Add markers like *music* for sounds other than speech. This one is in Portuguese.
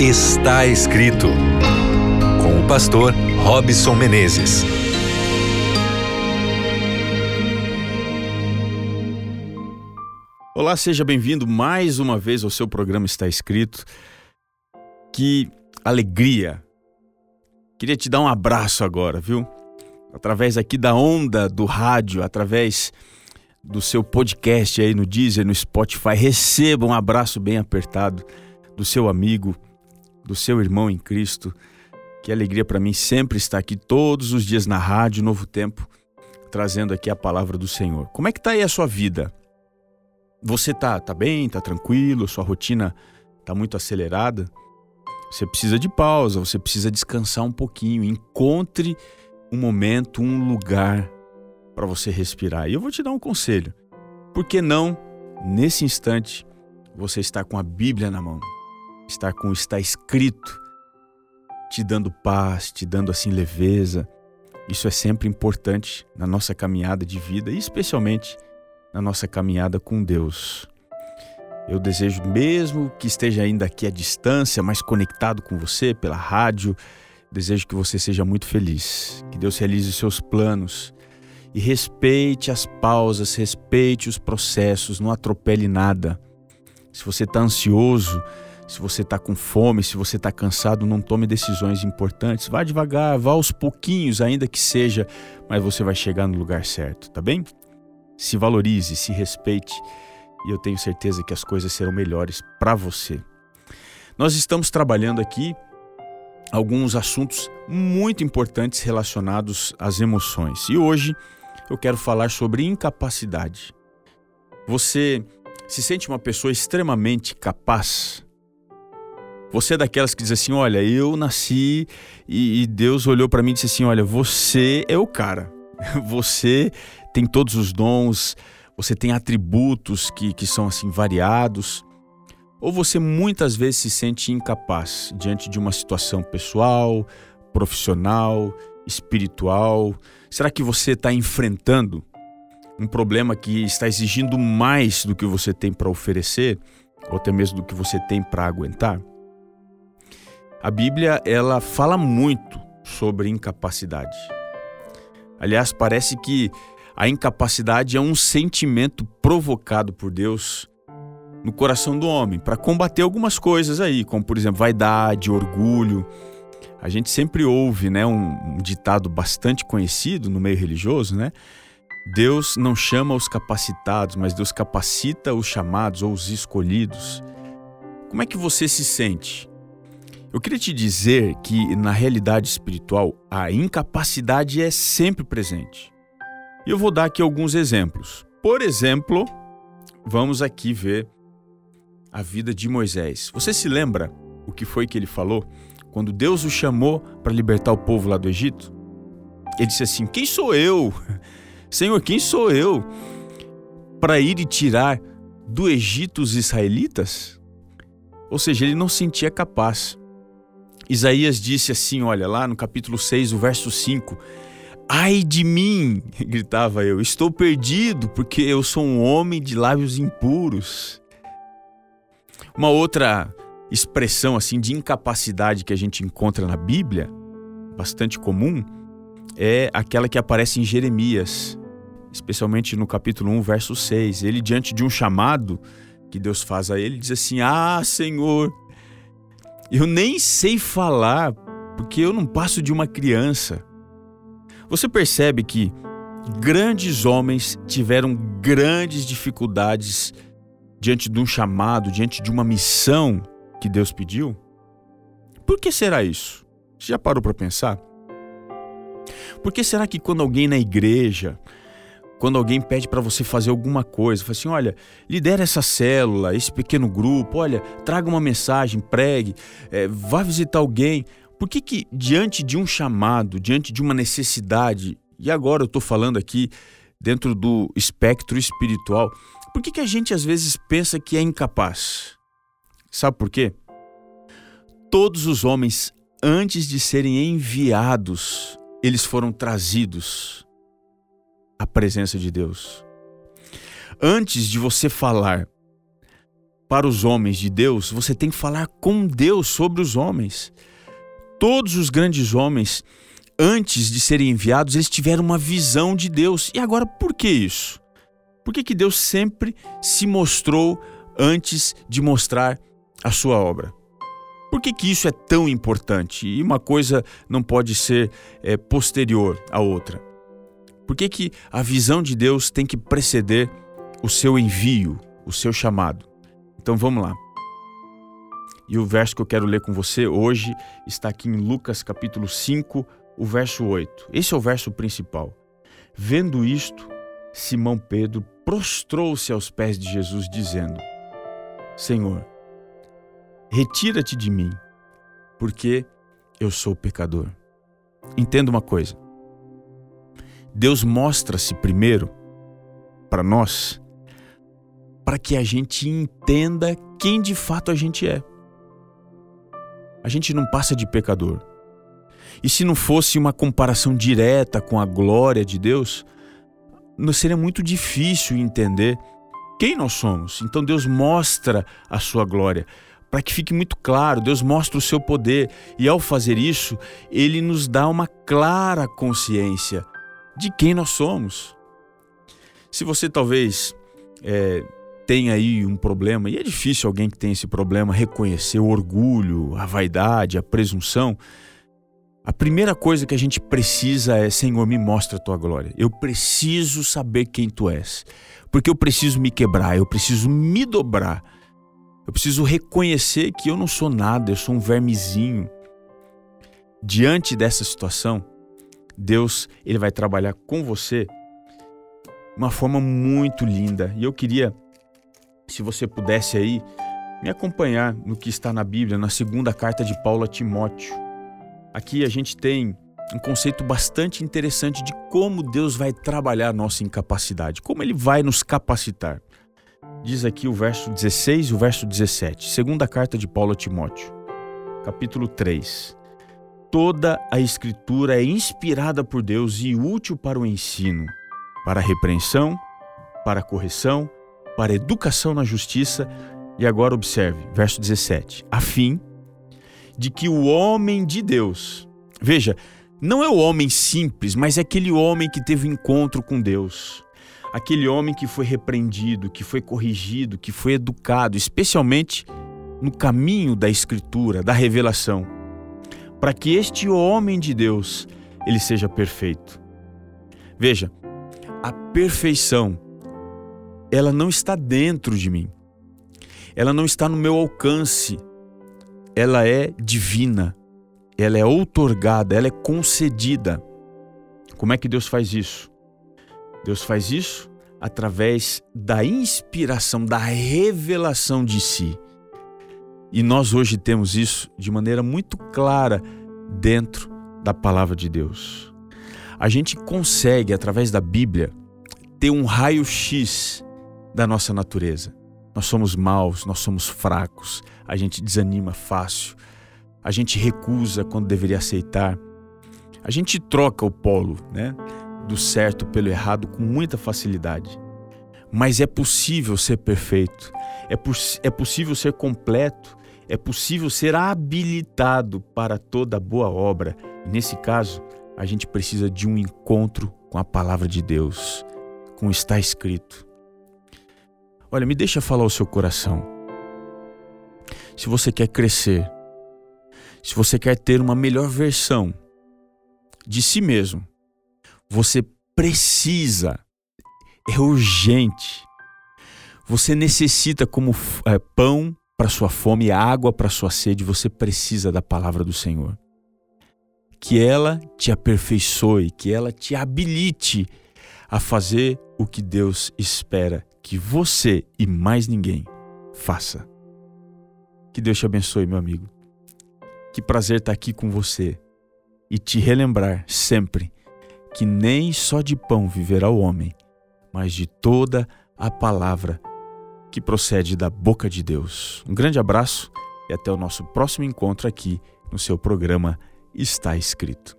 Está escrito com o pastor Robson Menezes. Olá, seja bem-vindo mais uma vez ao seu programa Está Escrito. Que alegria! Queria te dar um abraço agora, viu? Através aqui da onda do rádio, através do seu podcast aí no Deezer, no Spotify, receba um abraço bem apertado do seu amigo, do seu irmão em Cristo. Que alegria para mim sempre estar aqui todos os dias na rádio Novo Tempo, trazendo aqui a palavra do Senhor. Como é que tá aí a sua vida? Você tá, tá bem, tá tranquilo, sua rotina tá muito acelerada? Você precisa de pausa, você precisa descansar um pouquinho. Encontre um momento, um lugar para você respirar. E eu vou te dar um conselho. Por que não, nesse instante, você estar com a Bíblia na mão? Estar com o está escrito, te dando paz, te dando assim leveza. Isso é sempre importante na nossa caminhada de vida e especialmente na nossa caminhada com Deus. Eu desejo mesmo que esteja ainda aqui à distância, mais conectado com você pela rádio. Desejo que você seja muito feliz, que Deus realize os seus planos e respeite as pausas, respeite os processos, não atropele nada. Se você está ansioso, se você está com fome, se você está cansado, não tome decisões importantes. Vá devagar, vá aos pouquinhos, ainda que seja, mas você vai chegar no lugar certo, tá bem? Se valorize, se respeite e eu tenho certeza que as coisas serão melhores para você. Nós estamos trabalhando aqui alguns assuntos muito importantes relacionados às emoções e hoje eu quero falar sobre incapacidade. Você se sente uma pessoa extremamente capaz? Você é daquelas que diz assim: Olha, eu nasci e, Deus olhou para mim e disse assim: Olha, você é o cara. *laughs* Você tem todos os dons, você tem atributos que, que são assim variados. Ou você muitas vezes se sente incapaz diante de uma situação pessoal, profissional, espiritual? Será que você está enfrentando um problema que está exigindo mais do que você tem para oferecer, ou até mesmo do que você tem para aguentar? A Bíblia ela fala muito sobre incapacidade. Aliás, parece que a incapacidade é um sentimento provocado por Deus no coração do homem para combater algumas coisas aí, como por exemplo vaidade, orgulho, a gente sempre ouve, né, um, um ditado bastante conhecido no meio religioso, né? Deus não chama os capacitados, mas Deus capacita os chamados ou os escolhidos. Como é que você se sente? Eu queria te dizer que na realidade espiritual a incapacidade é sempre presente. E eu vou dar aqui alguns exemplos. Por exemplo, vamos aqui ver a vida de Moisés. Você se lembra o que foi que ele falou quando Deus o chamou para libertar o povo lá do Egito, ele disse assim: Quem sou eu? *laughs* Senhor, quem sou eu para ir e tirar do Egito os israelitas? Ou seja, ele não se sentia capaz. Isaías disse assim: olha, lá no capítulo 6, o verso 5. Ai de mim, *laughs* gritava eu, estou perdido, porque eu sou um homem de lábios impuros. Uma outra expressão assim de incapacidade que a gente encontra na Bíblia, bastante comum, é aquela que aparece em Jeremias, especialmente no capítulo 1, verso 6. Ele diante de um chamado que Deus faz a ele, diz assim: "Ah, Senhor, eu nem sei falar, porque eu não passo de uma criança". Você percebe que grandes homens tiveram grandes dificuldades diante de um chamado, diante de uma missão que Deus pediu? Por que será isso? Você já parou para pensar? Por que será que quando alguém na igreja, quando alguém pede para você fazer alguma coisa, fala assim: olha, lidera essa célula, esse pequeno grupo, olha, traga uma mensagem, pregue, é, vá visitar alguém. Por que, que diante de um chamado, diante de uma necessidade, e agora eu estou falando aqui dentro do espectro espiritual, por que, que a gente às vezes pensa que é incapaz? Sabe por quê? Todos os homens, antes de serem enviados, eles foram trazidos à presença de Deus. Antes de você falar, para os homens de Deus, você tem que falar com Deus sobre os homens. Todos os grandes homens, antes de serem enviados, eles tiveram uma visão de Deus. E agora, por que isso? Por que, que Deus sempre se mostrou antes de mostrar a sua obra? Por que, que isso é tão importante? E uma coisa não pode ser é, posterior à outra. Por que, que a visão de Deus tem que preceder o seu envio, o seu chamado? Então vamos lá. E o verso que eu quero ler com você hoje está aqui em Lucas capítulo 5, o verso 8. Esse é o verso principal. Vendo isto, Simão Pedro prostrou-se aos pés de Jesus, dizendo: Senhor, retira-te de mim, porque eu sou pecador. Entenda uma coisa. Deus mostra-se primeiro para nós para que a gente entenda quem de fato a gente é. A gente não passa de pecador. E se não fosse uma comparação direta com a glória de Deus, seria muito difícil entender quem nós somos. Então Deus mostra a sua glória. Para que fique muito claro, Deus mostra o seu poder e ao fazer isso, ele nos dá uma clara consciência de quem nós somos. Se você talvez é, tenha aí um problema, e é difícil alguém que tem esse problema reconhecer o orgulho, a vaidade, a presunção, a primeira coisa que a gente precisa é: Senhor, me mostra a tua glória. Eu preciso saber quem tu és. Porque eu preciso me quebrar, eu preciso me dobrar. Eu preciso reconhecer que eu não sou nada, eu sou um vermezinho. Diante dessa situação, Deus ele vai trabalhar com você uma forma muito linda. E eu queria, se você pudesse aí, me acompanhar no que está na Bíblia, na segunda carta de Paulo a Timóteo. Aqui a gente tem um conceito bastante interessante de como Deus vai trabalhar a nossa incapacidade, como ele vai nos capacitar. Diz aqui o verso 16 e o verso 17, segunda carta de Paulo a Timóteo, capítulo 3. Toda a Escritura é inspirada por Deus e útil para o ensino, para a repreensão, para a correção, para a educação na justiça. E agora observe, verso 17: a fim de que o homem de Deus, veja, não é o homem simples, mas é aquele homem que teve encontro com Deus. Aquele homem que foi repreendido, que foi corrigido, que foi educado, especialmente no caminho da escritura, da revelação para que este homem de Deus ele seja perfeito. Veja, a perfeição ela não está dentro de mim. Ela não está no meu alcance. Ela é divina. Ela é outorgada, ela é concedida. Como é que Deus faz isso? Deus faz isso através da inspiração, da revelação de si. E nós hoje temos isso de maneira muito clara dentro da palavra de Deus. A gente consegue, através da Bíblia, ter um raio-x da nossa natureza. Nós somos maus, nós somos fracos, a gente desanima fácil, a gente recusa quando deveria aceitar, a gente troca o polo né, do certo pelo errado com muita facilidade. Mas é possível ser perfeito, é, é possível ser completo, é possível ser habilitado para toda boa obra. Nesse caso, a gente precisa de um encontro com a palavra de Deus, com o está escrito. Olha, me deixa falar o seu coração. Se você quer crescer, se você quer ter uma melhor versão de si mesmo, você precisa, é urgente, você necessita como é, pão para sua fome água para sua sede, você precisa da palavra do Senhor. Que ela te aperfeiçoe, que ela te habilite a fazer o que Deus espera que você e mais ninguém faça. Que Deus te abençoe, meu amigo. Que prazer estar aqui com você e te relembrar sempre que nem só de pão viverá o homem, mas de toda a palavra que procede da boca de Deus. Um grande abraço e até o nosso próximo encontro aqui no seu programa Está Escrito.